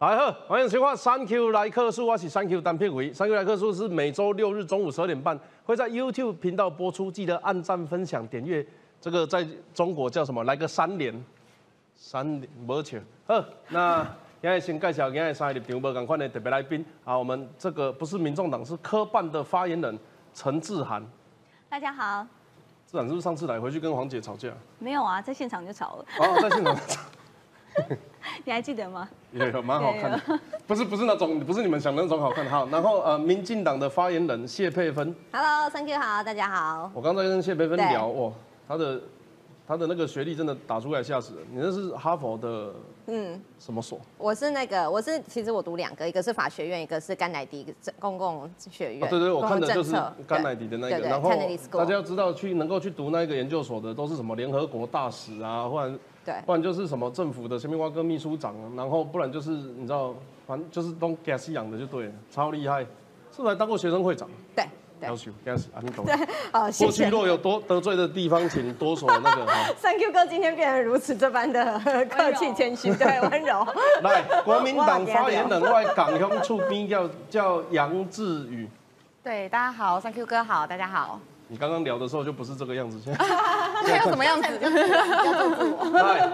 大家好，欢迎收看《三 Q 来客数》，我是三 Q 单片伟。三 Q 来客数是每周六日中午十二点半会在 YouTube 频道播出，记得按赞、分享、点阅。这个在中国叫什么？来个三连，三连没错。好，那现在先介绍今天三立场无赶快的特别来宾啊，我们这个不是民众党，是科办的发言人陈志涵。大家好。志涵是不是上次来回去跟黄姐吵架？没有啊，在现场就吵了。哦，在现场吵。你还记得吗？也有，蛮好看的，不是不是那种，不是你们想的那种好看。好，然后呃，民进党的发言人谢佩芬，Hello，Thank you，好，大家好。我刚才跟谢佩芬聊，哇，他的他的那个学历真的打出来吓死人。你那是哈佛的，嗯，什么所？我是那个，我是其实我读两个，一个是法学院，一个是甘乃迪公共学院。对对，我看的就是甘乃迪的那个。然后大家要知道，去能够去读那个研究所的，都是什么联合国大使啊，或者。不然就是什么政府的前面挖个秘书长，然后不然就是你知道，反正就是都 gas 养的就对了，超厉害，是不是还当过学生会长？对，要求给他啊，你懂。对，好，过去若有多得罪的地方，请多说那个。Thank you 哥今天变得如此这般的客气谦虚，对，温柔。来，国民党发言人外港乡处兵叫叫杨志宇。对，大家好，Thank you 哥好，大家好。你刚刚聊的时候就不是这个样子，现在现在什么样子？来，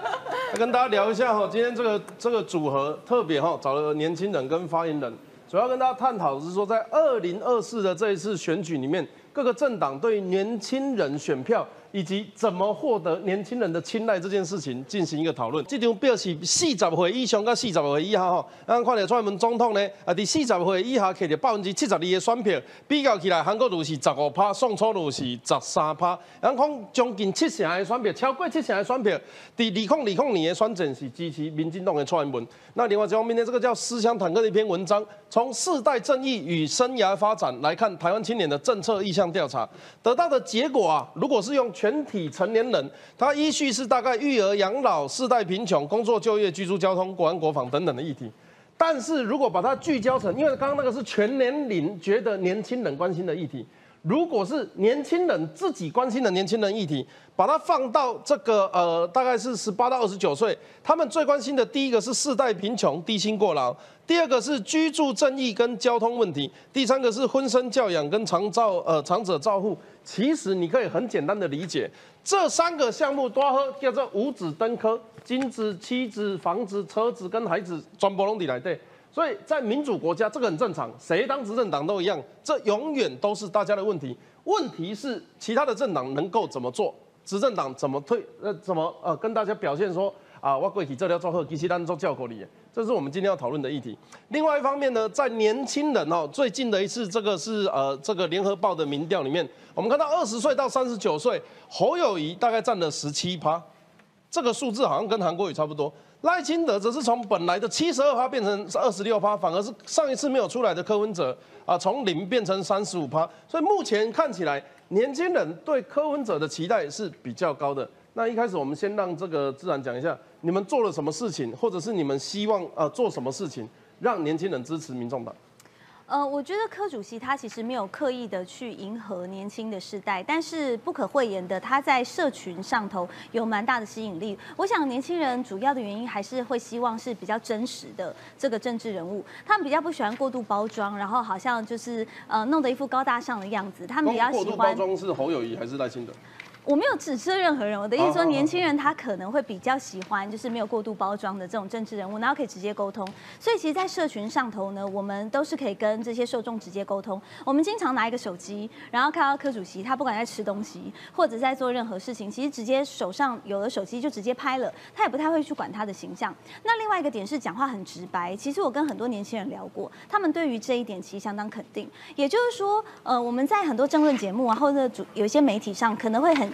跟大家聊一下哈，今天这个这个组合特别哈，找了年轻人跟发言人，主要跟大家探讨的是说，在二零二四的这一次选举里面，各个政党对年轻人选票。以及怎么获得年轻人的青睐这件事情进行一个讨论。这张表示四十岁以上跟四十岁以下吼，咱看到蔡英文总统呢，啊，伫四十岁以下摕着百分之七十二的选票，比较起来，韩国瑜是十五趴，宋楚瑜是十三趴。咱看将近七成的选票，超过七成的选票，伫二零二零年的选战是支持民进党的蔡英文。那另外一方面呢，这个叫思想坦克的一篇文章，从世代正义与生涯发展来看台湾青年的政策意向调查，得到的结果啊，如果是用全全体成年人，他依序是大概育儿、养老、世代贫穷、工作、就业、居住、交通、国安、国防等等的议题。但是如果把它聚焦成，因为刚刚那个是全年龄觉得年轻人关心的议题，如果是年轻人自己关心的年轻人议题，把它放到这个呃，大概是十八到二十九岁，他们最关心的第一个是世代贫穷、低薪过劳，第二个是居住正义跟交通问题，第三个是婚生教养跟长照呃长者照护。其实你可以很简单的理解，这三个项目多喝叫做五子登科，金子、妻子、房子、车子跟孩子全部拢底来对。所以在民主国家这个很正常，谁当执政党都一样，这永远都是大家的问题。问题是其他的政党能够怎么做，执政党怎么退呃怎么呃跟大家表现说啊我过去这条做好，其实咱做教国里。这是我们今天要讨论的议题。另外一方面呢，在年轻人哦，最近的一次这个是呃这个联合报的民调里面，我们看到二十岁到三十九岁，侯友谊大概占了十七趴，这个数字好像跟韩国瑜差不多。赖清德则是从本来的七十二趴变成二十六趴，反而是上一次没有出来的柯文哲啊，从零变成三十五趴。所以目前看起来，年轻人对柯文哲的期待是比较高的。那一开始我们先让这个自然讲一下。你们做了什么事情，或者是你们希望呃做什么事情，让年轻人支持民众党？呃，我觉得柯主席他其实没有刻意的去迎合年轻的世代，但是不可讳言的，他在社群上头有蛮大的吸引力。我想年轻人主要的原因还是会希望是比较真实的这个政治人物，他们比较不喜欢过度包装，然后好像就是呃弄得一副高大上的样子。他们比较喜欢。过度包装是侯友谊还是赖清德？我没有指责任何人，我的意思说，年轻人他可能会比较喜欢，就是没有过度包装的这种政治人物，然后可以直接沟通。所以其实，在社群上头呢，我们都是可以跟这些受众直接沟通。我们经常拿一个手机，然后看到柯主席，他不管在吃东西或者在做任何事情，其实直接手上有了手机就直接拍了，他也不太会去管他的形象。那另外一个点是讲话很直白。其实我跟很多年轻人聊过，他们对于这一点其实相当肯定。也就是说，呃，我们在很多政论节目啊，或者主有一些媒体上，可能会很。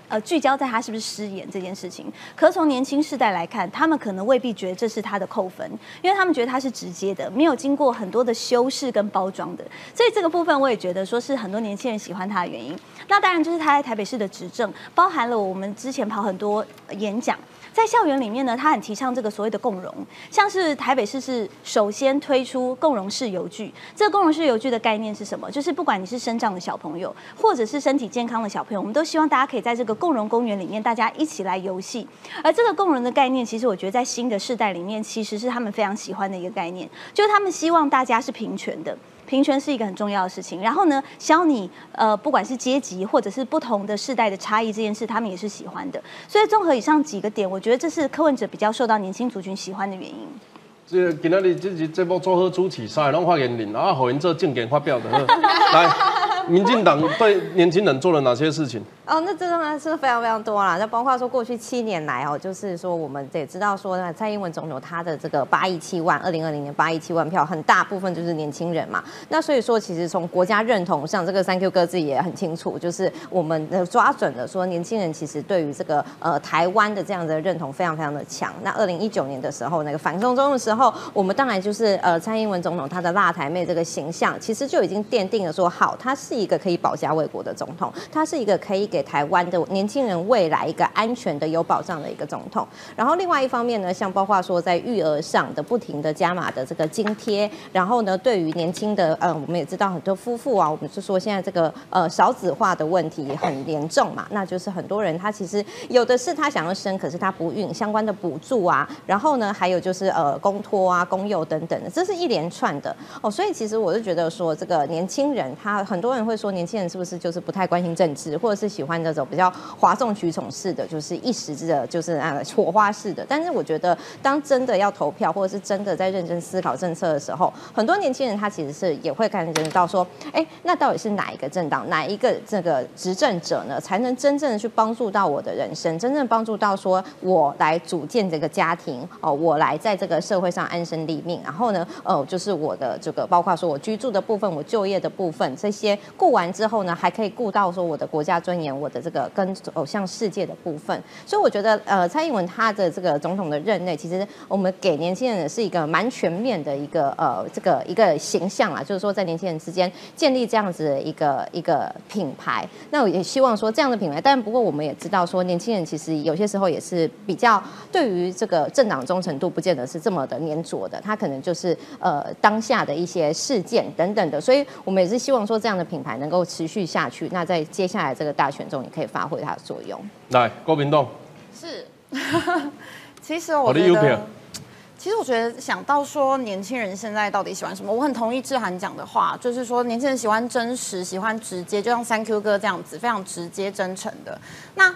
呃，聚焦在他是不是失言这件事情。可从年轻世代来看，他们可能未必觉得这是他的扣分，因为他们觉得他是直接的，没有经过很多的修饰跟包装的。所以这个部分，我也觉得说是很多年轻人喜欢他的原因。那当然就是他在台北市的执政，包含了我们之前跑很多演讲。在校园里面呢，他很提倡这个所谓的共融，像是台北市是首先推出共融式邮具。这个共融式邮具的概念是什么？就是不管你是生长的小朋友，或者是身体健康的小朋友，我们都希望大家可以在这个共融公园里面，大家一起来游戏。而这个共融的概念，其实我觉得在新的世代里面，其实是他们非常喜欢的一个概念，就是他们希望大家是平权的。平权是一个很重要的事情，然后呢，教你呃，不管是阶级或者是不同的世代的差异这件事，他们也是喜欢的。所以综合以上几个点，我觉得这是柯文哲比较受到年轻族群喜欢的原因。这今仔日这是这部做好主持，三个拢发言人，啊，好因做正经发表的。来，民进党对年轻人做了哪些事情？哦，那这当然是非常非常多啦。那包括说过去七年来哦，就是说我们也知道说，蔡英文总统他的这个八亿七万，二零二零年八亿七万票，很大部分就是年轻人嘛。那所以说，其实从国家认同上，这个三 Q 哥自也很清楚，就是我们抓准了说，年轻人其实对于这个呃台湾的这样的认同非常非常的强。那二零一九年的时候，那个反送中的时候，我们当然就是呃蔡英文总统他的辣台妹这个形象，其实就已经奠定了说，好，他是一个可以保家卫国的总统，他是一个可以给台湾的年轻人未来一个安全的、有保障的一个总统。然后另外一方面呢，像包括说在育儿上的不停的加码的这个津贴，然后呢，对于年轻的呃，我们也知道很多夫妇啊，我们是说现在这个呃少子化的问题很严重嘛，那就是很多人他其实有的是他想要生，可是他不孕，相关的补助啊，然后呢，还有就是呃公托啊、公幼等等的，这是一连串的哦。所以其实我是觉得说，这个年轻人他很多人会说，年轻人是不是就是不太关心政治，或者是喜欢这种比较哗众取宠式的，就是一时之的，就是啊火花式的。但是我觉得，当真的要投票，或者是真的在认真思考政策的时候，很多年轻人他其实是也会感觉到说，哎，那到底是哪一个政党，哪一个这个执政者呢，才能真正的去帮助到我的人生，真正帮助到说我来组建这个家庭哦，我来在这个社会上安身立命，然后呢，呃，就是我的这个包括说我居住的部分，我就业的部分，这些顾完之后呢，还可以顾到说我的国家尊严，我的这个跟偶像世界的部分。所以我觉得，呃，蔡英文他的这个总统的任内，其实我们给年轻人是一个蛮全面的一个呃这个一个形象啊，就是说在年轻人之间建立这样子的一个一个品牌。那我也希望说这样的品牌，但不过我们也知道说，年轻人其实有些时候也是比较对于这个政党忠诚度不见得是这么的粘着的，他可能就是呃当下的一些事件等等的，所以我们也是希望说这样的品牌能够持续下去。那在接下来这个大选中，也可以发挥它的作用。来，郭明栋，是，其实我觉得，其实我觉得想到说年轻人现在到底喜欢什么，我很同意志涵讲的话，就是说年轻人喜欢真实，喜欢直接，就像三 Q 哥这样子，非常直接真诚的。那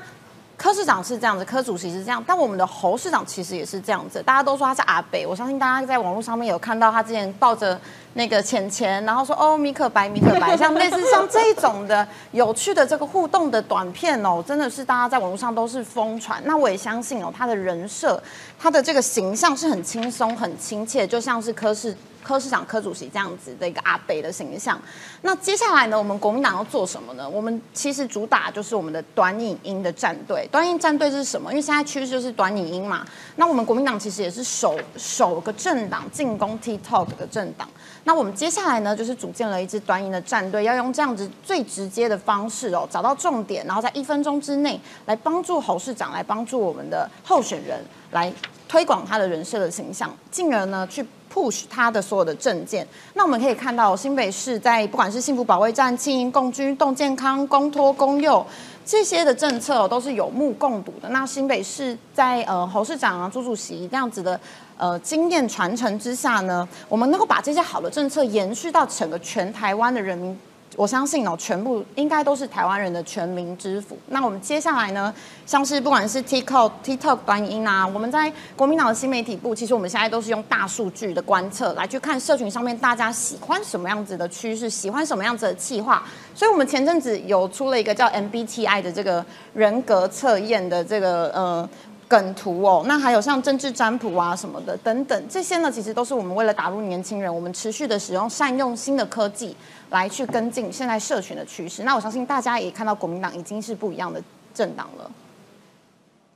柯市长是这样子，柯主席是这样，但我们的侯市长其实也是这样子。大家都说他是阿北，我相信大家在网络上面有看到他之前抱着那个钱钱，然后说哦米可白米可白，像类似像这一种的有趣的这个互动的短片哦，真的是大家在网络上都是疯传。那我也相信哦，他的人设，他的这个形象是很轻松、很亲切，就像是柯市。柯市长、柯主席这样子的一个阿北的形象，那接下来呢，我们国民党要做什么呢？我们其实主打就是我们的短影音的战队。短影战队是什么？因为现在趋势就是短影音嘛。那我们国民党其实也是首首个政党进攻 TikTok 的政党。那我们接下来呢，就是组建了一支短影的战队，要用这样子最直接的方式哦，找到重点，然后在一分钟之内来帮助侯市长，来帮助我们的候选人，来推广他的人设的形象，进而呢去。push 他的所有的证件，那我们可以看到新北市在不管是幸福保卫战、轻盈共居、动健康、公托、公幼这些的政策都是有目共睹的。那新北市在呃侯市长啊、朱主席这样子的呃经验传承之下呢，我们能够把这些好的政策延续到整个全台湾的人民。我相信哦，全部应该都是台湾人的全民之福。那我们接下来呢，像是不管是 TikTok、TikTok 短音啊，我们在国民党的新媒体部，其实我们现在都是用大数据的观测来去看社群上面大家喜欢什么样子的趋势，喜欢什么样子的企划。所以，我们前阵子有出了一个叫 MBTI 的这个人格测验的这个呃本图哦。那还有像政治占卜啊什么的等等，这些呢，其实都是我们为了打入年轻人，我们持续的使用善用新的科技。来去跟进现在社群的趋势，那我相信大家也看到国民党已经是不一样的政党了。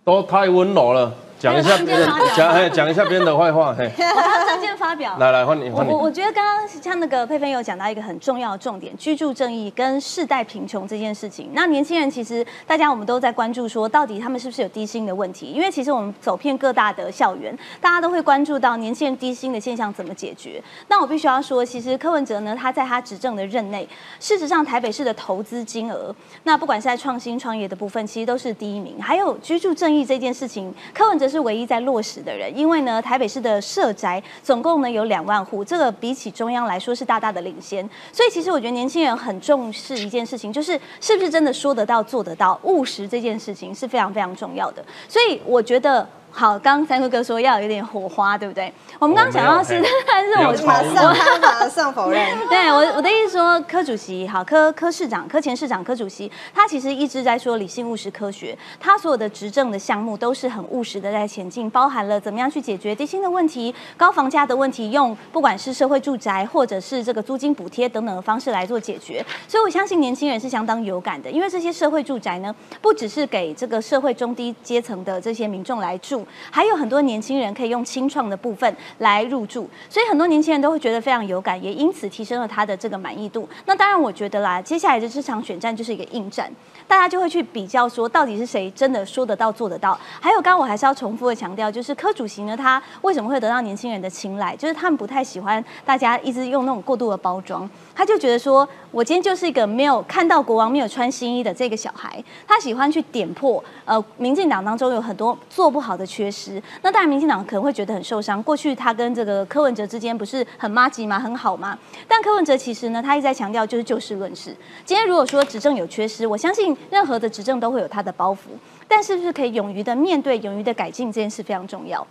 都太温柔了，讲一下别人，讲哎讲一下别人的坏话，嘿。我要证件发表。来来换你换你。我我觉得刚刚像那个佩佩有讲到一个很重要的重点，居住正义跟世代贫穷这件事情。那年轻人其实大家我们都在关注说，到底他们是不是有低薪的问题？因为其实我们走遍各大的校园，大家都会关注到年轻人低薪的现象怎么解决。那我必须要说，其实柯文哲呢，他在他执政的任内，事实上台北市的投资金额，那不管是在创新创业的部分，其实都是第一名。还有居住正义这件事情，柯文哲是唯一在落实的人，因为呢，台北市的社宅总共呢有两万户，这个比起中央来说是大大的领先。所以其实我觉得年轻人很重视一件事情，就是是不是真的说得到做得到，务实这件事情是非常非常重要的。所以我觉得。好，刚刚三哥哥说要有点火花，对不对？我们刚刚想到是，但是我马上他马上否认。对我我的意思说，柯主席好，柯柯市长、柯前市长、柯主席，他其实一直在说理性务实科学，他所有的执政的项目都是很务实的在前进，包含了怎么样去解决低薪的问题、高房价的问题，用不管是社会住宅或者是这个租金补贴等等的方式来做解决。所以我相信年轻人是相当有感的，因为这些社会住宅呢，不只是给这个社会中低阶层的这些民众来住。还有很多年轻人可以用清创的部分来入住，所以很多年轻人都会觉得非常有感，也因此提升了他的这个满意度。那当然，我觉得啦，接下来的这场选战就是一个硬战，大家就会去比较说，到底是谁真的说得到做得到。还有，刚刚我还是要重复的强调，就是柯主席呢，他为什么会得到年轻人的青睐？就是他们不太喜欢大家一直用那种过度的包装。他就觉得说，我今天就是一个没有看到国王没有穿新衣的这个小孩，他喜欢去点破，呃，民进党当中有很多做不好的缺失。那当然，民进党可能会觉得很受伤。过去他跟这个柯文哲之间不是很妈吉吗？很好吗？但柯文哲其实呢，他一直在强调就是就事论事。今天如果说执政有缺失，我相信任何的执政都会有他的包袱，但是不是可以勇于的面对、勇于的改进这件事非常重要。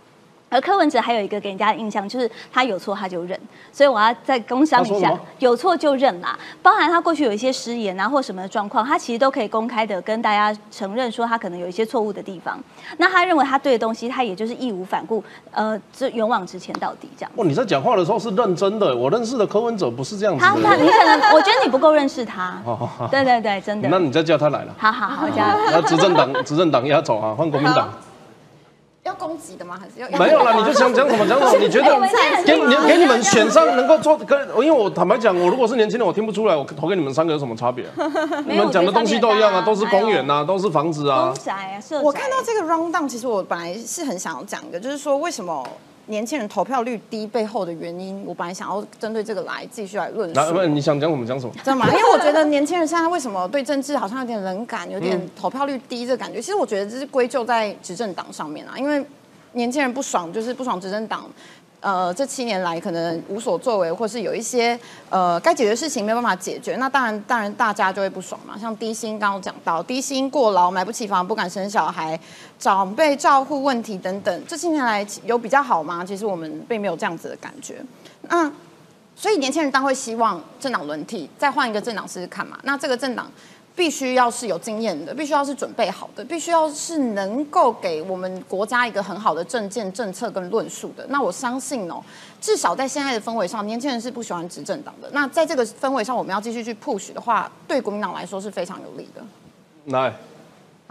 而柯文哲还有一个给人家的印象，就是他有错他就认，所以我要再工商一下，有错就认啦。包含他过去有一些失言啊或什么状况，他其实都可以公开的跟大家承认说他可能有一些错误的地方。那他认为他对的东西，他也就是义无反顾，呃，这勇往直前到底这样。哇，你在讲话的时候是认真的，我认识的柯文哲不是这样子。他他，你可能我觉得你不够认识他。对对对，真的。那你再叫他来了。好好好，叫。那执政党执政党压走啊，换国民党。要攻击的吗？还是要没有啦？你就想讲什么讲什么？你觉得给你给你们选上能够做跟？因为我坦白讲，我如果是年轻人，我听不出来，我投给你们三个有什么差别？你们讲的东西都一样啊，都是公园呐，都是房子啊。公宅啊，我看到这个 round down，其实我本来是很想要讲一个，就是说为什么。年轻人投票率低背后的原因，我本来想要针对这个来继续来论述。不，你想讲什么讲什么？知道吗？因为我觉得年轻人现在为什么对政治好像有点冷感，有点投票率低这感觉。其实我觉得这是归咎在执政党上面啊，因为年轻人不爽，就是不爽执政党。呃，这七年来可能无所作为，或是有一些呃该解决的事情没有办法解决，那当然当然大家就会不爽嘛。像低薪刚刚讲到，低薪过劳，买不起房，不敢生小孩，长辈照护问题等等，这七年来有比较好吗？其实我们并没有这样子的感觉。那所以年轻人当然会希望政党轮替，再换一个政党试试看嘛。那这个政党。必须要是有经验的，必须要是准备好的，必须要是能够给我们国家一个很好的政见、政策跟论述的。那我相信哦，至少在现在的氛围上，年轻人是不喜欢执政党的。那在这个氛围上，我们要继续去 push 的话，对国民党来说是非常有利的。来。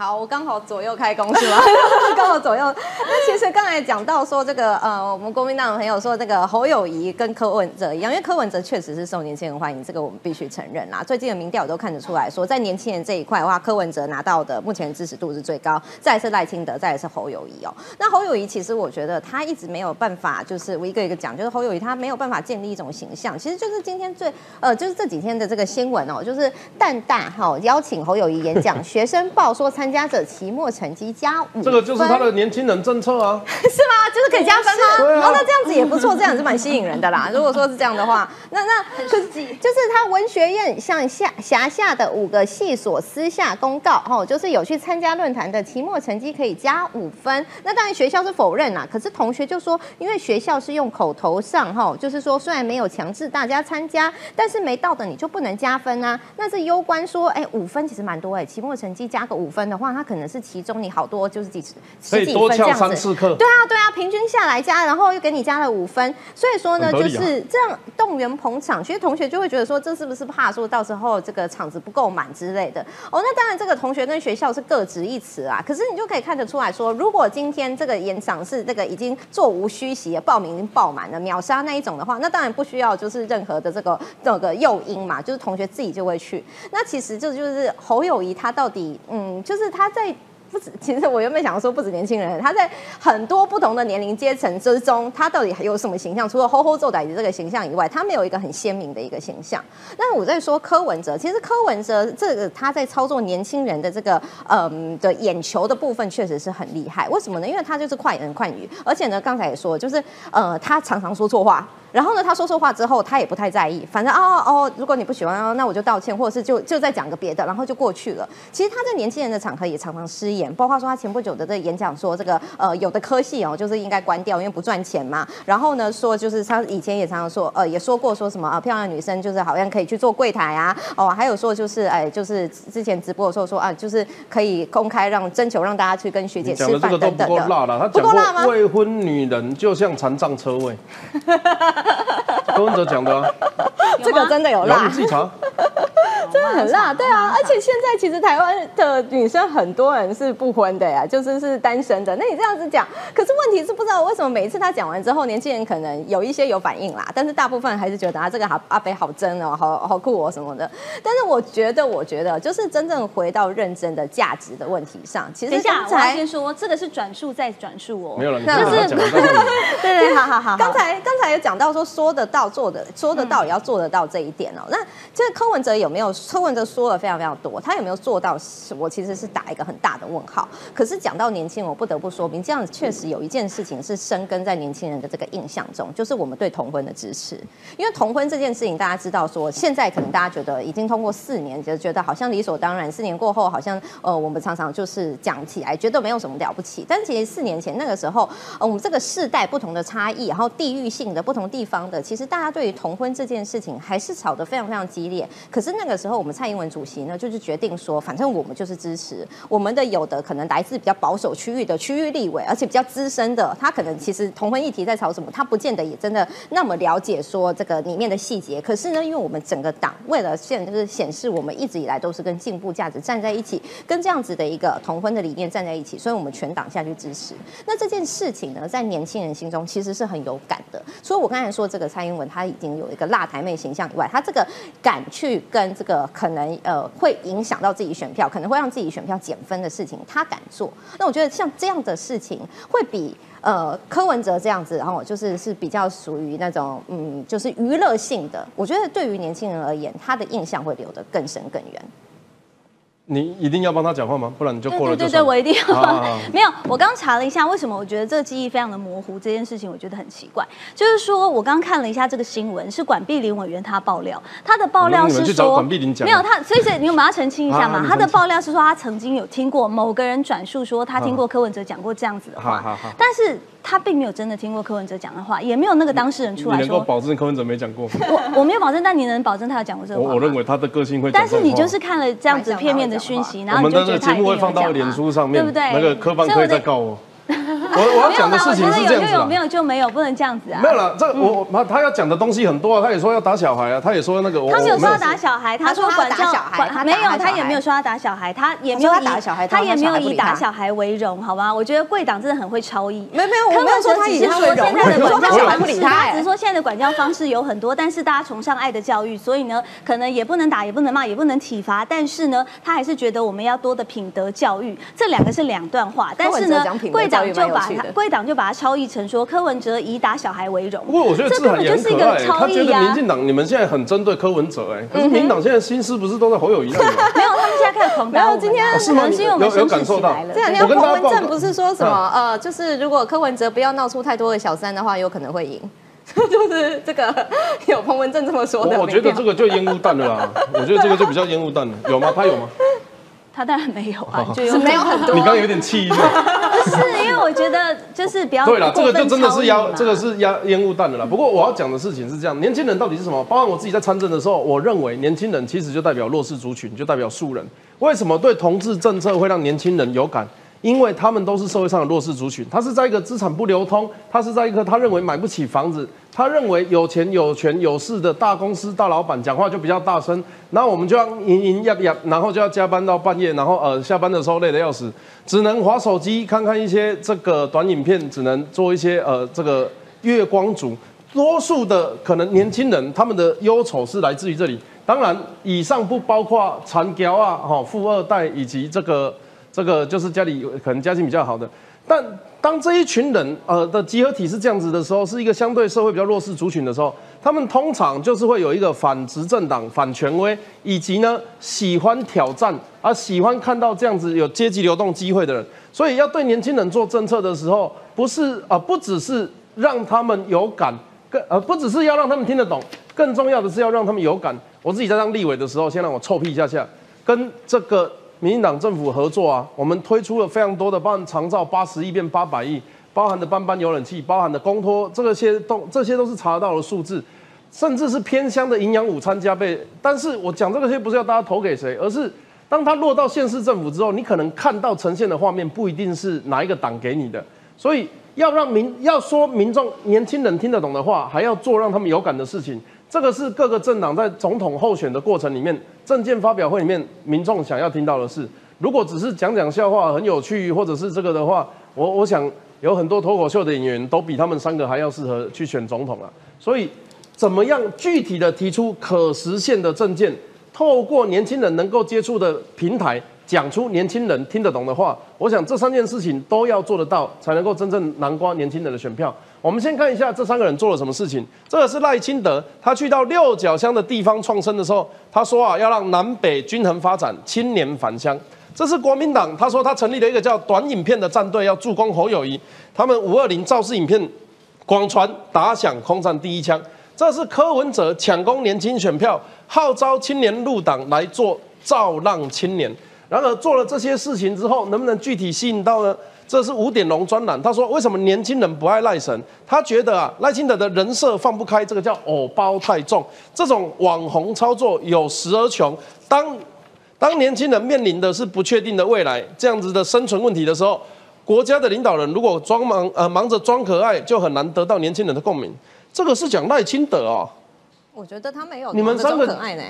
好，我刚好左右开工是吗？刚好左右。那其实刚才讲到说这个呃，我们国民党的朋友说这个侯友谊跟柯文哲一样，因为柯文哲确实是受年轻人欢迎，这个我们必须承认啦。最近的民调都看得出来说，在年轻人这一块的话，柯文哲拿到的目前支持度是最高，再是赖清德，再是侯友谊哦。那侯友谊其实我觉得他一直没有办法，就是我一个一个讲，就是侯友谊他没有办法建立一种形象。其实就是今天最呃，就是这几天的这个新闻哦，就是蛋大哈邀请侯友谊演讲，学生报说参。参加者期末成绩加五，这个就是他的年轻人政策啊，是吗？就是可以加分吗？哦，那这样子也不错，这样子蛮吸引人的啦。如果说是这样的话，那那可 就是他文学院向下辖下的五个系所私下公告，哦，就是有去参加论坛的期末成绩可以加五分。那当然学校是否认啦，可是同学就说，因为学校是用口头上，哈，就是说虽然没有强制大家参加，但是没到的你就不能加分啊。那是攸关说，哎，五分其实蛮多哎，期末成绩加个五分的。话，它可能是其中你好多就是几十十几分这样子。对啊，对啊，平均下来加，然后又给你加了五分，所以说呢，就是这样动员捧场，其实同学就会觉得说，这是不是怕说到时候这个场子不够满之类的？哦，那当然，这个同学跟学校是各执一词啊。可是你就可以看得出来说，如果今天这个演讲是这个已经座无虚席，报名已经爆满了，秒杀那一种的话，那当然不需要就是任何的这个这个诱因嘛，就是同学自己就会去。那其实这就是侯友谊他到底，嗯，就是他在。不止，其实我原本想说不止年轻人，他在很多不同的年龄阶层之中，他到底还有什么形象？除了吼吼揍歹的这个形象以外，他没有一个很鲜明的一个形象。那我在说柯文哲，其实柯文哲这个他在操作年轻人的这个嗯的眼球的部分，确实是很厉害。为什么呢？因为他就是快人快语，而且呢，刚才也说，就是呃，他常常说错话。然后呢，他说错话之后，他也不太在意，反正哦哦，如果你不喜欢，那我就道歉，或者是就就再讲个别的，然后就过去了。其实他在年轻人的场合也常常失言，包括说他前不久的这个演讲说，这个呃有的科系哦，就是应该关掉，因为不赚钱嘛。然后呢，说就是他以前也常常说，呃，也说过说什么啊，漂亮女生就是好像可以去做柜台啊，哦，还有说就是哎，就是之前直播的时候说啊，就是可以公开让征求让大家去跟学姐吃饭等等的。不够辣了，他讲过未婚女人就像残障车位。柯文哲讲的，这个真的有辣，你自己查，真的很辣，对啊，而且现在其实台湾的女生很多人是不婚的呀，就是是单身的。那你这样子讲，可是问题是不知道为什么每一次他讲完之后，年轻人可能有一些有反应啦，但是大部分还是觉得啊，这个好阿北好真哦，好好酷哦什么的。但是我觉得，我觉得就是真正回到认真的价值的问题上，其实刚才先说这个是转述再转述哦，没有了，就是对 对，好好好，刚才刚才有讲到说说得到做的，说得到也要做得到这一点哦。那这个柯文哲有没有？柯文哲说了非常非常多，他有没有做到？我其实是打一个很大的问号。可是讲到年轻，我不得不说明，这样子确实有一件事情是生根在年轻人的这个印象中，就是我们对同婚的支持。因为同婚这件事情，大家知道说，现在可能大家觉得已经通过四年，就觉得好像理所当然。四年过后，好像呃，我们常常就是讲起来，觉得没有什么了不起。但其实四年前那个时候，呃，我们这个世代不同的差异，然后地域性的不同地方的，其实大大家对于同婚这件事情还是吵得非常非常激烈。可是那个时候，我们蔡英文主席呢，就是决定说，反正我们就是支持我们的有的可能来自比较保守区域的区域立委，而且比较资深的，他可能其实同婚议题在吵什么，他不见得也真的那么了解说这个里面的细节。可是呢，因为我们整个党为了现就是显示我们一直以来都是跟进步价值站在一起，跟这样子的一个同婚的理念站在一起，所以我们全党下去支持。那这件事情呢，在年轻人心中其实是很有感的。所以我刚才说这个蔡英文，他已经有一个辣台妹形象以外，他这个敢去跟这个可能呃会影响到自己选票，可能会让自己选票减分的事情，他敢做。那我觉得像这样的事情，会比呃柯文哲这样子，然后就是是比较属于那种嗯，就是娱乐性的。我觉得对于年轻人而言，他的印象会留得更深更远。你一定要帮他讲话吗？不然你就过了。对对对，我一定要帮。没有，我刚查了一下，为什么我觉得这个记忆非常的模糊？这件事情我觉得很奇怪。就是说我刚看了一下这个新闻，是管碧林委员他爆料，他的爆料是说没有他，所以你们要澄清一下嘛。他的爆料是说他曾经有听过某个人转述说他听过柯文哲讲过这样子的话，但是。他并没有真的听过柯文哲讲的话，也没有那个当事人出来说。你能够保证柯文哲没讲过？我我没有保证，但你能保证他有讲过这个话？我认为他的个性会。但是你就是看了这样子片面的讯息，然后我们的节目会放到脸书上面，对不对？那个柯方可以再告我。我我要讲的事情是这样子，有没有就没有，不能这样子啊。没有了，这我他他要讲的东西很多啊，他也说要打小孩啊，他也说那个他没有说要打小孩，他说管教管没有，他也没有说要打小孩，他也没有打小孩，他也没有以打小孩为荣，好吗？我觉得贵党真的很会超意。没有没有，我没有说他以他为荣，现在的管教方式，他只是说现在的管教方式有很多，但是大家崇尚爱的教育，所以呢，可能也不能打，也不能骂，也不能体罚，但是呢，他还是觉得我们要多的品德教育，这两个是两段话。但是呢，贵党就把他贵党就。把它超译成说柯文哲以打小孩为荣。不过我觉得这本就是一个超译啊。他觉得民进党你们现在很针对柯文哲哎，可是民党现在心思不是都在侯友谊那里吗？没有，他们现在开始狂飙。没有，今天是吗？有有感受到？这两天彭文正不是说什么呃，就是如果柯文哲不要闹出太多的小三的话，有可能会赢。就是这个有彭文正这么说的。我觉得这个就烟雾弹了啦。我觉得这个就比较烟雾弹了，有吗？他有吗？他当然没有啊，就是没有很多。你刚刚有点气，不是，因为我觉得就是比较对了，这个就真的是压压，这个是压烟雾弹的啦。不过我要讲的事情是这样，年轻人到底是什么？包括我自己在参政的时候，我认为年轻人其实就代表弱势族群，就代表素人。为什么对同志政策会让年轻人有感？因为他们都是社会上的弱势族群，他是在一个资产不流通，他是在一个他认为买不起房子，他认为有钱有权有势的大公司大老板讲话就比较大声，然后我们就要营营要要，然后就要加班到半夜，然后呃下班的时候累得要死，只能划手机看看一些这个短影片，只能做一些呃这个月光族。多数的可能年轻人他们的忧愁是来自于这里，当然以上不包括残雕啊、哈富二代以及这个。这个就是家里可能家境比较好的，但当这一群人呃的集合体是这样子的时候，是一个相对社会比较弱势族群的时候，他们通常就是会有一个反执政党、反权威，以及呢喜欢挑战，而喜欢看到这样子有阶级流动机会的人。所以要对年轻人做政策的时候，不是啊，不只是让他们有感，更呃不只是要让他们听得懂，更重要的是要让他们有感。我自己在当立委的时候，先让我臭屁一下下，跟这个。民进党政府合作啊，我们推出了非常多的，包含长照八十亿变八百亿，包含的班班有冷器，包含的公托，这个些都这些都是查得到的数字，甚至是偏乡的营养午餐加倍。但是我讲这个些不是要大家投给谁，而是当它落到县市政府之后，你可能看到呈现的画面不一定是哪一个党给你的，所以要让民要说民众年轻人听得懂的话，还要做让他们有感的事情。这个是各个政党在总统候选的过程里面，政见发表会里面，民众想要听到的是，如果只是讲讲笑话很有趣，或者是这个的话，我我想有很多脱口秀的演员都比他们三个还要适合去选总统啊。所以，怎么样具体的提出可实现的政见，透过年轻人能够接触的平台，讲出年轻人听得懂的话，我想这三件事情都要做得到，才能够真正南瓜年轻人的选票。我们先看一下这三个人做了什么事情。这个是赖清德，他去到六角乡的地方创生的时候，他说啊，要让南北均衡发展，青年返乡。这是国民党，他说他成立了一个叫短影片的战队，要助攻侯友谊。他们五二零造势影片广传打响空战第一枪。这是柯文哲抢攻年轻选票，号召青年入党来做造浪青年。然而做了这些事情之后，能不能具体吸引到呢？这是五点龙专栏，他说为什么年轻人不爱赖神？他觉得啊，赖清德的人设放不开，这个叫偶包太重，这种网红操作有时而穷。当 当年轻人面临的是不确定的未来，这样子的生存问题的时候，国家的领导人如果装忙呃忙着装可爱，就很难得到年轻人的共鸣。这个是讲赖清德哦，我觉得他没有你们三个可爱呢。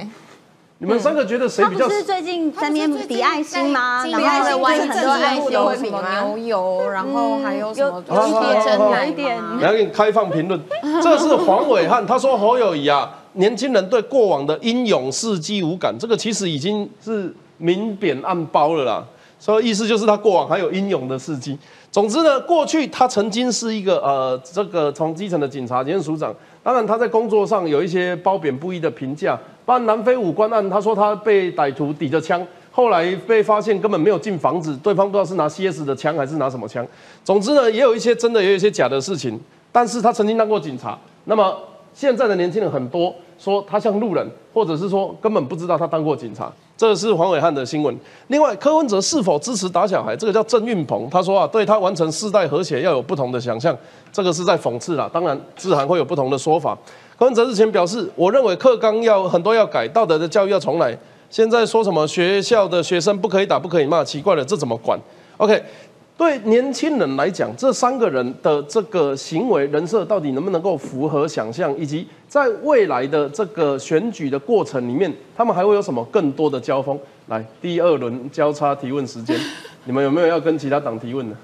你们三个觉得谁比较？他不是最近在面比爱心吗？然后会玩很多爱心，有什么牛油，然后还有什么有一点，来给你开放评论。这是黄伟汉，他说侯友谊啊，年轻人对过往的英勇事迹无感，这个其实已经是明贬暗褒了啦。所以意思就是他过往还有英勇的事迹。总之呢，过去他曾经是一个呃，这个从基层的警察兼署长，当然他在工作上有一些褒贬不一的评价。办南非五官案，他说他被歹徒抵着枪，后来被发现根本没有进房子，对方不知道是拿 CS 的枪还是拿什么枪。总之呢，也有一些真的，也有一些假的事情。但是他曾经当过警察。那么现在的年轻人很多说他像路人，或者是说根本不知道他当过警察。这是黄伟汉的新闻。另外，柯文哲是否支持打小孩？这个叫郑运鹏，他说啊，对他完成世代和谐要有不同的想象。这个是在讽刺啦。当然，自然会有不同的说法。柯文哲日前表示，我认为课纲要很多要改，道德的教育要重来。现在说什么学校的学生不可以打、不可以骂，奇怪了，这怎么管？OK，对年轻人来讲，这三个人的这个行为人设到底能不能够符合想象，以及在未来的这个选举的过程里面，他们还会有什么更多的交锋？来，第二轮交叉提问时间，你们有没有要跟其他党提问的？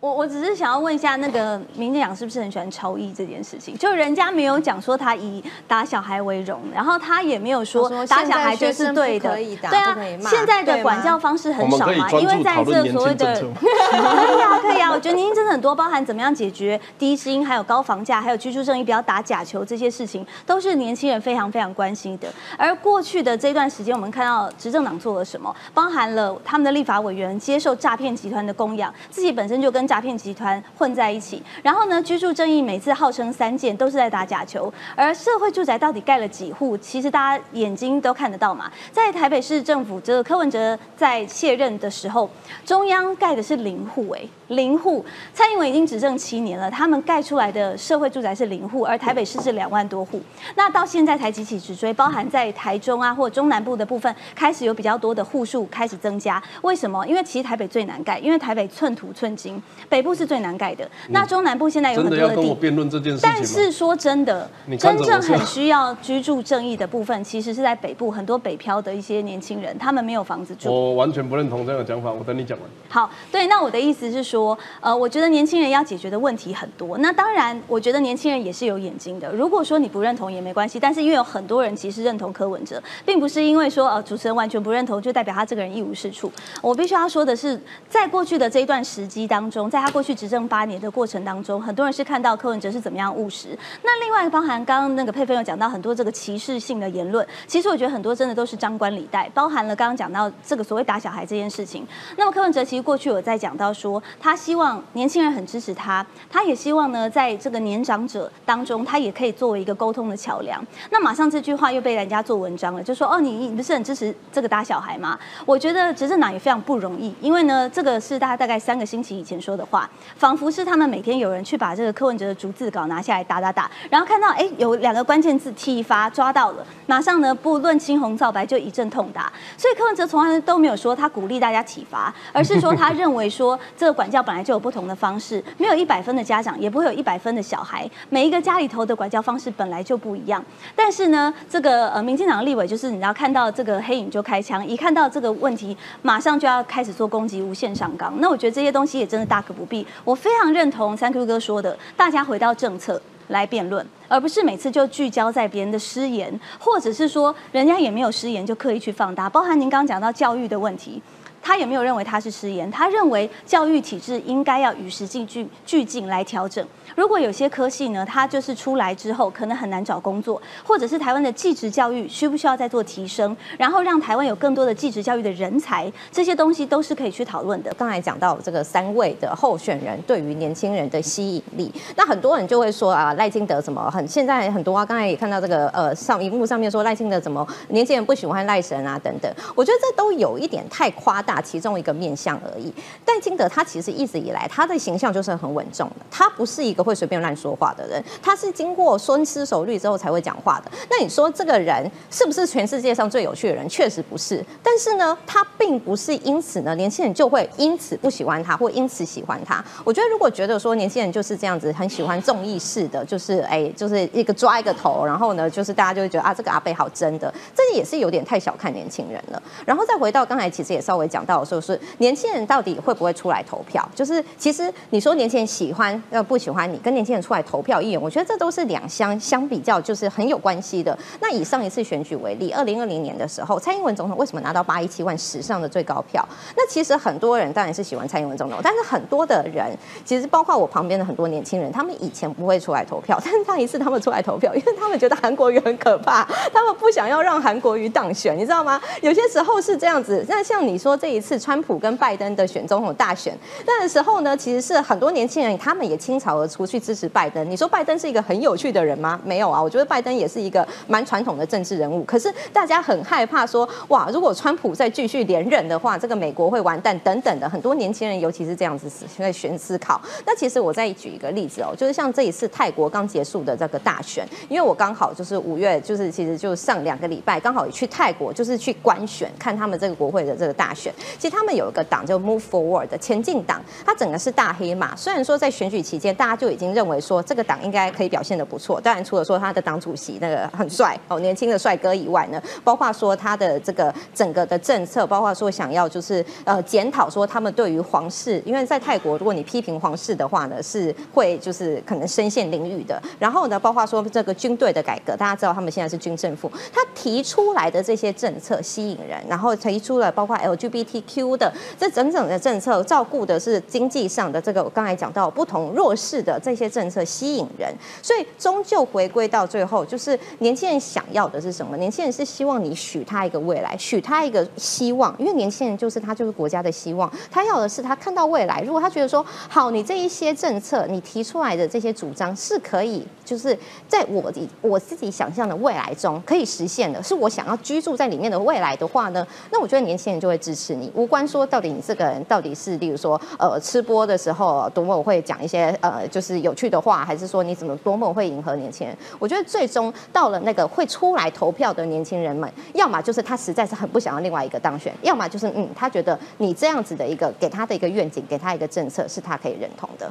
我我只是想要问一下，那个民进党是不是很喜欢超意这件事情？就人家没有讲说他以打小孩为荣，然后他也没有说打小孩就是对的，对啊，现在的管教方式很少嘛，因为在这所谓的可以 啊，可以啊，我觉得年轻真的很多，包含怎么样解决低薪，还有高房价，还有居住正义，不要打假球这些事情，都是年轻人非常非常关心的。而过去的这段时间，我们看到执政党做了什么，包含了他们的立法委员接受诈骗集团的供养，自己本身就跟诈骗集团混在一起。然后呢，居住正义每次号称三件，都是在打假球。而社会住宅到底盖了几户？其实大家眼睛都看得到嘛。在台北市政府，这个柯文哲在卸任的时候，中央盖的是零户，哎。零户，蔡英文已经执政七年了，他们盖出来的社会住宅是零户，而台北市是两万多户。那到现在才几起直追，包含在台中啊或中南部的部分，开始有比较多的户数开始增加。为什么？因为其实台北最难盖，因为台北寸土寸金，北部是最难盖的。那中南部现在有很多的地，辩论这件事但是说真的，真正很需要居住正义的部分，其实是在北部，很多北漂的一些年轻人，他们没有房子住。我完全不认同这样的讲法，我等你讲完。好，对，那我的意思是说。说，呃，我觉得年轻人要解决的问题很多。那当然，我觉得年轻人也是有眼睛的。如果说你不认同也没关系，但是因为有很多人其实认同柯文哲，并不是因为说呃主持人完全不认同就代表他这个人一无是处。我必须要说的是，在过去的这一段时机当中，在他过去执政八年的过程当中，很多人是看到柯文哲是怎么样务实。那另外包含刚刚那个佩芬有讲到很多这个歧视性的言论，其实我觉得很多真的都是张冠李戴，包含了刚刚讲到这个所谓打小孩这件事情。那么柯文哲其实过去有在讲到说他。希望年轻人很支持他，他也希望呢，在这个年长者当中，他也可以作为一个沟通的桥梁。那马上这句话又被人家做文章了，就说哦，你你不是很支持这个打小孩吗？我觉得执政党也非常不容易，因为呢，这个是大家大概三个星期以前说的话，仿佛是他们每天有人去把这个柯文哲的逐字稿拿下来打打打，然后看到哎有两个关键字体罚抓到了，马上呢不论青红皂白就一阵痛打。所以柯文哲从来都没有说他鼓励大家体罚，而是说他认为说这个管教。本来就有不同的方式，没有一百分的家长，也不会有一百分的小孩。每一个家里头的管教方式本来就不一样。但是呢，这个呃，民进党的立委就是你要看到这个黑影就开枪，一看到这个问题，马上就要开始做攻击，无限上纲。那我觉得这些东西也真的大不必。我非常认同三 Q 哥说的，大家回到政策来辩论，而不是每次就聚焦在别人的失言，或者是说人家也没有失言就刻意去放大。包含您刚刚讲到教育的问题。他也没有认为他是失言，他认为教育体制应该要与时俱进、俱进来调整。如果有些科系呢，他就是出来之后可能很难找工作，或者是台湾的技职教育需不需要再做提升，然后让台湾有更多的技职教育的人才，这些东西都是可以去讨论的。刚才讲到这个三位的候选人对于年轻人的吸引力，那很多人就会说啊，赖清德怎么很现在很多啊，刚才也看到这个呃上荧幕上面说赖清德怎么年轻人不喜欢赖神啊等等，我觉得这都有一点太夸大。打其中一个面相而已。戴金德他其实一直以来他的形象就是很稳重的，他不是一个会随便乱说话的人，他是经过深思熟虑之后才会讲话的。那你说这个人是不是全世界上最有趣的人？确实不是。但是呢，他并不是因此呢，年轻人就会因此不喜欢他，或因此喜欢他。我觉得如果觉得说年轻人就是这样子，很喜欢综艺式的，就是哎，就是一个抓一个头，然后呢，就是大家就会觉得啊，这个阿贝好真的，这也是有点太小看年轻人了。然后再回到刚才，其实也稍微讲。讲到说是年轻人到底会不会出来投票？就是其实你说年轻人喜欢呃不喜欢你，跟年轻人出来投票意愿，我觉得这都是两相相比较，就是很有关系的。那以上一次选举为例，二零二零年的时候，蔡英文总统为什么拿到八一七万史上的最高票？那其实很多人当然是喜欢蔡英文总统，但是很多的人其实包括我旁边的很多年轻人，他们以前不会出来投票，但是上一次他们出来投票，因为他们觉得韩国瑜很可怕，他们不想要让韩国瑜当选，你知道吗？有些时候是这样子。那像你说这。这一次川普跟拜登的选总统大选那个时候呢，其实是很多年轻人他们也倾巢而出去支持拜登。你说拜登是一个很有趣的人吗？没有啊，我觉得拜登也是一个蛮传统的政治人物。可是大家很害怕说，哇，如果川普再继续连任的话，这个美国会完蛋等等的。很多年轻人尤其是这样子在选思考。那其实我再举一个例子哦，就是像这一次泰国刚结束的这个大选，因为我刚好就是五月，就是其实就上两个礼拜刚好也去泰国，就是去观选看他们这个国会的这个大选。其实他们有一个党叫 Move Forward 的前进党，它整个是大黑马。虽然说在选举期间，大家就已经认为说这个党应该可以表现的不错。当然，除了说他的党主席那个很帅哦，年轻的帅哥以外呢，包括说他的这个整个的政策，包括说想要就是呃检讨说他们对于皇室，因为在泰国，如果你批评皇室的话呢，是会就是可能身陷囹圄的。然后呢，包括说这个军队的改革，大家知道他们现在是军政府，他提出来的这些政策吸引人，然后提出了包括 LGBT。LGBTQ 的这整整的政策，照顾的是经济上的这个，我刚才讲到不同弱势的这些政策吸引人，所以终究回归到最后，就是年轻人想要的是什么？年轻人是希望你许他一个未来，许他一个希望，因为年轻人就是他就是国家的希望，他要的是他看到未来。如果他觉得说好，你这一些政策你提出来的这些主张是可以，就是在我我自己想象的未来中可以实现的，是我想要居住在里面的未来的话呢，那我觉得年轻人就会支持，你无关说到底你这个人到底是，例如说呃吃播的时候多么会讲一些呃就是有趣的话，还是说你怎么多么会迎合年轻人？我觉得最终到了那个会出来投票的年轻人们，要么就是他实在是很不想要另外一个当选，要么就是嗯他觉得你这样子的一个给他的一个愿景，给他一个政策是他可以认同的。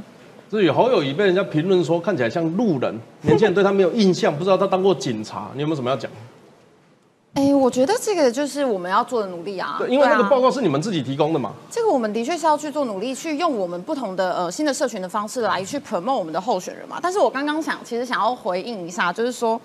至于侯友谊被人家评论说看起来像路人，年轻人对他没有印象，不知道他当过警察，你有没有什么要讲？哎，我觉得这个就是我们要做的努力啊。对，因为那个报告是你们自己提供的嘛。这个我们的确是要去做努力，去用我们不同的呃新的社群的方式来去 promote 我们的候选人嘛。但是我刚刚想，其实想要回应一下，就是说。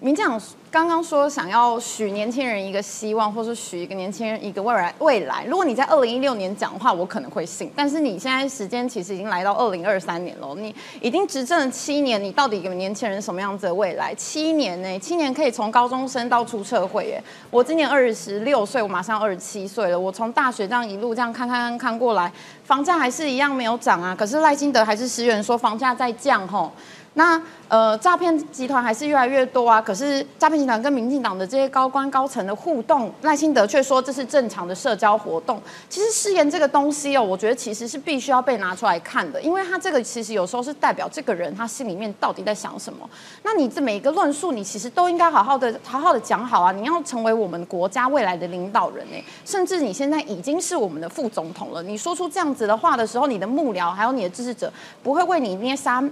民进党刚刚说想要许年轻人一个希望，或是许一个年轻人一个未来未来。如果你在二零一六年讲的话，我可能会信。但是你现在时间其实已经来到二零二三年了，你已经执政了七年，你到底给年轻人什么样子的未来？七年呢？七年可以从高中生到出社会耶。我今年二十六岁，我马上二十七岁了。我从大学这样一路这样看看看看过来，房价还是一样没有涨啊。可是赖金德还是十元说房价在降吼。那呃，诈骗集团还是越来越多啊。可是诈骗集团跟民进党的这些高官高层的互动，赖清德却说这是正常的社交活动。其实誓言这个东西哦，我觉得其实是必须要被拿出来看的，因为他这个其实有时候是代表这个人他心里面到底在想什么。那你这每一个论述，你其实都应该好好的、好好的讲好啊。你要成为我们国家未来的领导人哎，甚至你现在已经是我们的副总统了。你说出这样子的话的时候，你的幕僚还有你的支持者不会为你捏沙。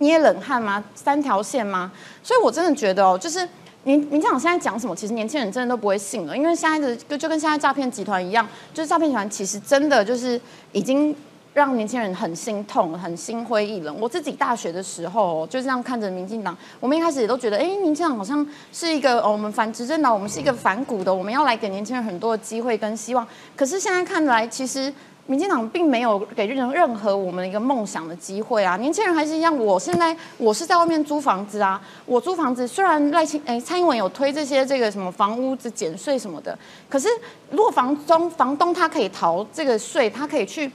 捏冷汗吗？三条线吗？所以我真的觉得哦，就是民民进党现在讲什么，其实年轻人真的都不会信了，因为现在的就跟现在诈骗集团一样，就是诈骗集团其实真的就是已经让年轻人很心痛、很心灰意冷。我自己大学的时候就这样看着民进党，我们一开始也都觉得，哎，民进党好像是一个，我们反执政党，我们是一个反骨的，我们要来给年轻人很多的机会跟希望。可是现在看来，其实。民进党并没有给任任何我们一个梦想的机会啊！年轻人还是一样，我现在我是在外面租房子啊，我租房子虽然赖清哎蔡英文有推这些这个什么房屋子减税什么的，可是如果房东房东他可以逃这个税，他可以去。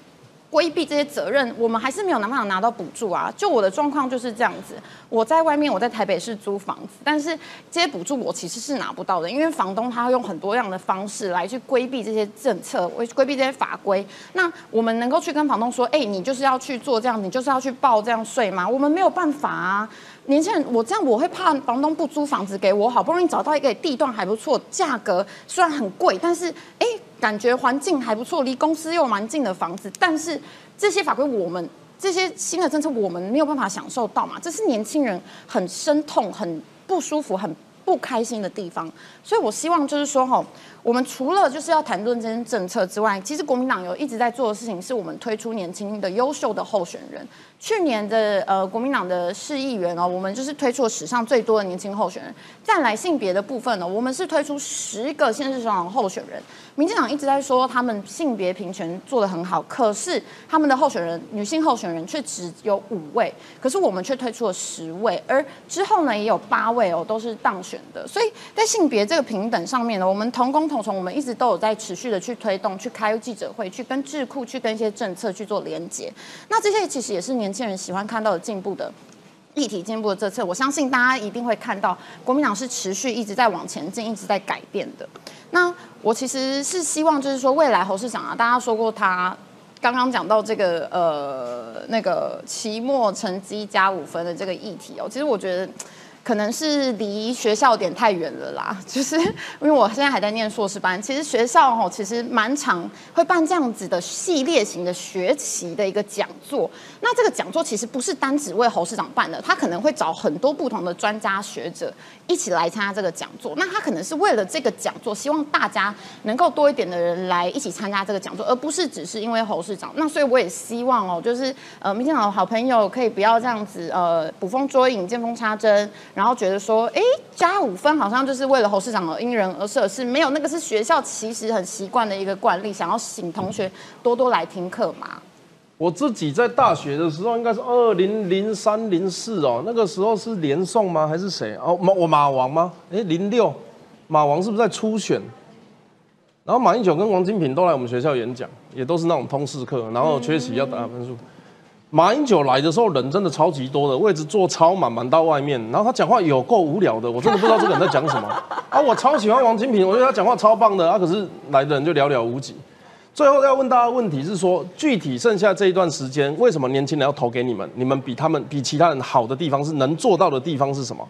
规避这些责任，我们还是没有办法拿到补助啊！就我的状况就是这样子，我在外面，我在台北市租房子，但是这些补助我其实是拿不到的，因为房东他用很多样的方式来去规避这些政策，规规避这些法规。那我们能够去跟房东说，哎，你就是要去做这样，你就是要去报这样税吗？我们没有办法啊！年轻人，我这样我会怕房东不租房子给我，好不容易找到一个地段还不错，价格虽然很贵，但是哎。感觉环境还不错，离公司又蛮近的房子，但是这些法规我们这些新的政策我们没有办法享受到嘛？这是年轻人很生痛、很不舒服、很不开心的地方。所以我希望就是说，哈，我们除了就是要谈论这些政策之外，其实国民党有一直在做的事情，是我们推出年轻的优秀的候选人。去年的呃国民党的市议员哦，我们就是推出了史上最多的年轻候选人。再来性别的部分呢，我们是推出十个县市首长候选人。民进党一直在说他们性别平权做得很好，可是他们的候选人女性候选人却只有五位，可是我们却推出了十位，而之后呢也有八位哦都是当选的。所以在性别这个平等上面呢，我们同工同我们一直都有在持续的去推动，去开记者会，去跟智库，去跟一些政策去做连接。那这些其实也是年轻人喜欢看到的进步的议题，进步的这次，我相信大家一定会看到，国民党是持续一直在往前进，一直在改变的。那我其实是希望，就是说未来侯市长啊，大家说过他刚刚讲到这个呃那个期末成绩加五分的这个议题哦，其实我觉得。可能是离学校有点太远了啦，就是因为我现在还在念硕士班，其实学校哦，其实蛮常会办这样子的系列型的学期的一个讲座。那这个讲座其实不是单只为侯市长办的，他可能会找很多不同的专家学者一起来参加这个讲座。那他可能是为了这个讲座，希望大家能够多一点的人来一起参加这个讲座，而不是只是因为侯市长。那所以我也希望哦，就是呃，民进党的好朋友可以不要这样子呃捕风捉影、见缝插针。然后觉得说，哎，加五分好像就是为了侯市长而因人而设，是没有那个是学校其实很习惯的一个惯例，想要请同学多多来听课嘛。我自己在大学的时候，应该是二零零三零四哦，那个时候是连宋吗？还是谁？哦，马我马王吗？哎，零六，马王是不是在初选？然后马英九跟王金平都来我们学校演讲，也都是那种通识课，然后缺席要打分数。马英九来的时候人真的超级多的，位置坐超满，满到外面。然后他讲话有够无聊的，我真的不知道这个人在讲什么。啊，我超喜欢王金平，我觉得他讲话超棒的啊，可是来的人就寥寥无几。最后要问大家问题是说，具体剩下这一段时间，为什么年轻人要投给你们？你们比他们比其他人好的地方是能做到的地方是什么？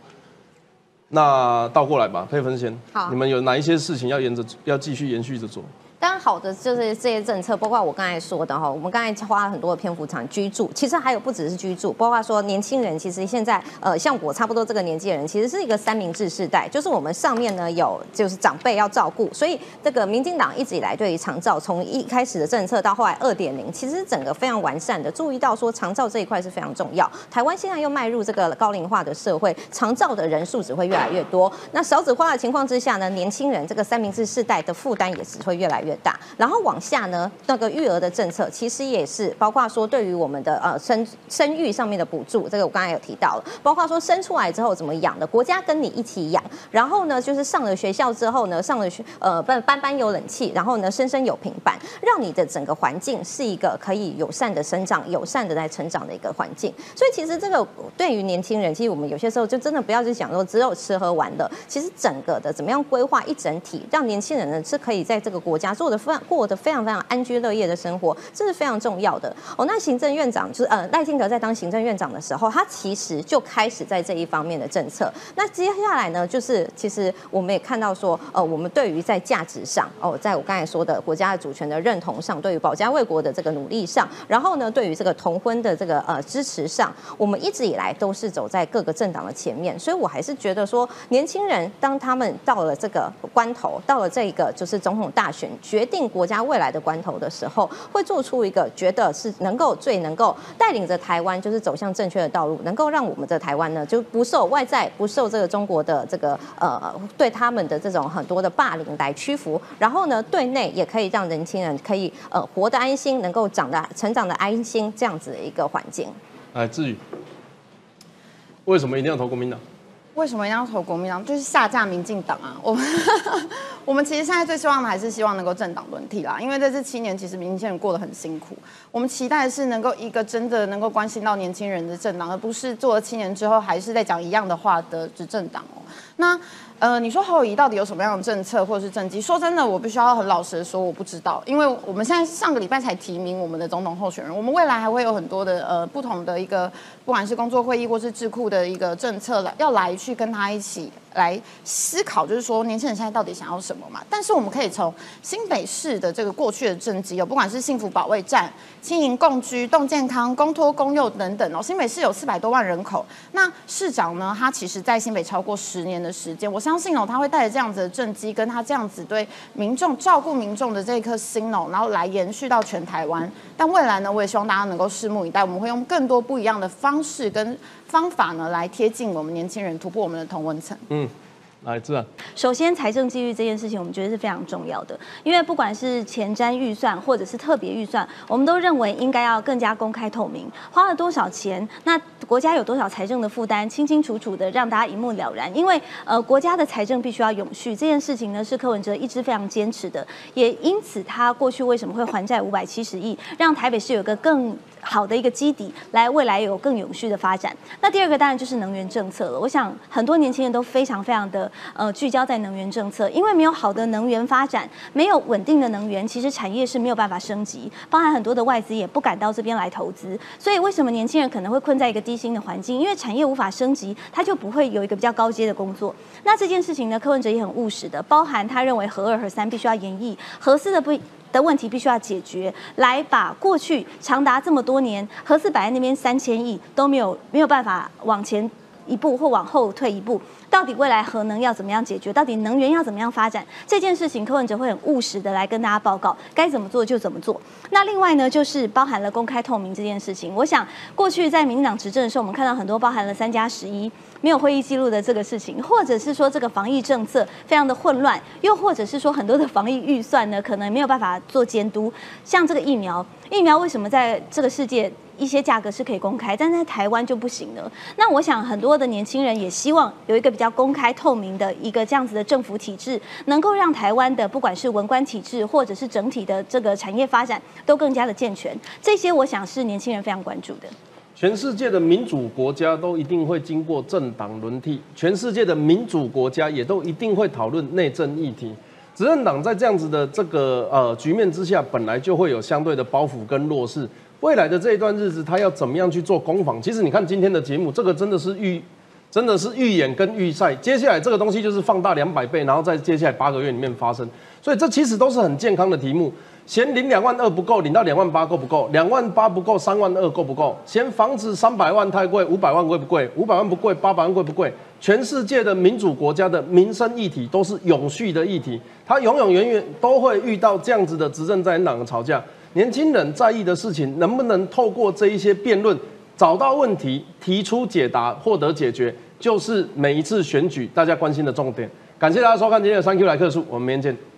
那倒过来吧，佩芬先，好，你们有哪一些事情要沿着要继续延续着做？当然好的就是这些政策，包括我刚才说的哈，我们刚才花了很多的篇幅讲居住，其实还有不只是居住，包括说年轻人，其实现在呃像我差不多这个年纪的人，其实是一个三明治世代，就是我们上面呢有就是长辈要照顾，所以这个民进党一直以来对于长照从一开始的政策到后来二点零，其实整个非常完善的，注意到说长照这一块是非常重要。台湾现在又迈入这个高龄化的社会，长照的人数只会越来越多，那少子化的情况之下呢，年轻人这个三明治世代的负担也只会越来越大，然后。往下呢，那个育儿的政策其实也是包括说对于我们的呃生生育上面的补助，这个我刚才有提到了，包括说生出来之后怎么养的，国家跟你一起养。然后呢，就是上了学校之后呢，上了学呃班班班有冷气，然后呢，生生有平板，让你的整个环境是一个可以友善的生长、友善的在成长的一个环境。所以其实这个对于年轻人，其实我们有些时候就真的不要去想说只有吃喝玩乐，其实整个的怎么样规划一整体，让年轻人呢是可以在这个国家做的非常过得。非常非常安居乐业的生活，这是非常重要的哦。那行政院长就是呃赖清德在当行政院长的时候，他其实就开始在这一方面的政策。那接下来呢，就是其实我们也看到说，呃，我们对于在价值上哦，在我刚才说的国家的主权的认同上，对于保家卫国的这个努力上，然后呢，对于这个同婚的这个呃支持上，我们一直以来都是走在各个政党的前面。所以我还是觉得说，年轻人当他们到了这个关头，到了这个就是总统大选，决定国家。未来的关头的时候，会做出一个觉得是能够最能够带领着台湾，就是走向正确的道路，能够让我们的台湾呢，就不受外在、不受这个中国的这个呃对他们的这种很多的霸凌来屈服，然后呢，对内也可以让年轻人可以呃活得安心，能够长得成长的安心，这样子的一个环境。哎，至于为什么一定要投国民党？为什么一定要投国民党？就是下架民进党啊！我们我们其实现在最希望的还是希望能够政党轮替啦，因为在这七年其实年轻人过得很辛苦。我们期待是能够一个真的能够关心到年轻人的政党，而不是做了七年之后还是在讲一样的话的执政党哦。那。呃，你说侯友谊到底有什么样的政策或者是政绩？说真的，我必须要很老实的说，我不知道，因为我们现在上个礼拜才提名我们的总统候选人，我们未来还会有很多的呃不同的一个，不管是工作会议或是智库的一个政策了要来去跟他一起。来思考，就是说年轻人现在到底想要什么嘛？但是我们可以从新北市的这个过去的政绩，有不管是幸福保卫战、轻盈共居、动健康、公托公幼等等哦。新北市有四百多万人口，那市长呢，他其实在新北超过十年的时间，我相信哦，他会带着这样子的政绩，跟他这样子对民众照顾民众的这一颗心哦，然后来延续到全台湾。但未来呢，我也希望大家能够拭目以待，我们会用更多不一样的方式跟。方法呢，来贴近我们年轻人，突破我们的同温层。嗯。来自然。首先，财政纪律这件事情，我们觉得是非常重要的，因为不管是前瞻预算或者是特别预算，我们都认为应该要更加公开透明，花了多少钱，那国家有多少财政的负担，清清楚楚的让大家一目了然。因为呃，国家的财政必须要永续，这件事情呢是柯文哲一直非常坚持的，也因此他过去为什么会还债五百七十亿，让台北市有个更好的一个基底，来未来有更永续的发展。那第二个当然就是能源政策了，我想很多年轻人都非常非常的。呃，聚焦在能源政策，因为没有好的能源发展，没有稳定的能源，其实产业是没有办法升级，包含很多的外资也不敢到这边来投资。所以为什么年轻人可能会困在一个低薪的环境？因为产业无法升级，他就不会有一个比较高阶的工作。那这件事情呢，柯文哲也很务实的，包含他认为核二核三必须要延役，核四的不的问题必须要解决，来把过去长达这么多年何四摆在那边三千亿都没有没有办法往前一步或往后退一步。到底未来核能要怎么样解决？到底能源要怎么样发展？这件事情，柯文哲会很务实的来跟大家报告，该怎么做就怎么做。那另外呢，就是包含了公开透明这件事情。我想过去在民进党执政的时候，我们看到很多包含了三加十一没有会议记录的这个事情，或者是说这个防疫政策非常的混乱，又或者是说很多的防疫预算呢，可能没有办法做监督。像这个疫苗，疫苗为什么在这个世界？一些价格是可以公开，但在台湾就不行了。那我想很多的年轻人也希望有一个比较公开透明的一个这样子的政府体制，能够让台湾的不管是文官体制或者是整体的这个产业发展都更加的健全。这些我想是年轻人非常关注的。全世界的民主国家都一定会经过政党轮替，全世界的民主国家也都一定会讨论内政议题。执政党在这样子的这个呃局面之下，本来就会有相对的包袱跟弱势。未来的这一段日子，他要怎么样去做攻防？其实你看今天的节目，这个真的是预，真的是预演跟预赛。接下来这个东西就是放大两百倍，然后在接下来八个月里面发生。所以这其实都是很健康的题目。嫌领两万二不够，领到两万八够不够？两万八不够，三万二够不够？嫌房子三百万太贵，五百万贵不贵？五百万不贵，八百万贵不贵？全世界的民主国家的民生议题都是永续的议题，它永永远远都会遇到这样子的执政在野党的吵架。年轻人在意的事情，能不能透过这一些辩论找到问题，提出解答，获得解决，就是每一次选举大家关心的重点。感谢大家收看今天的三 Q 来客数，我们明天见。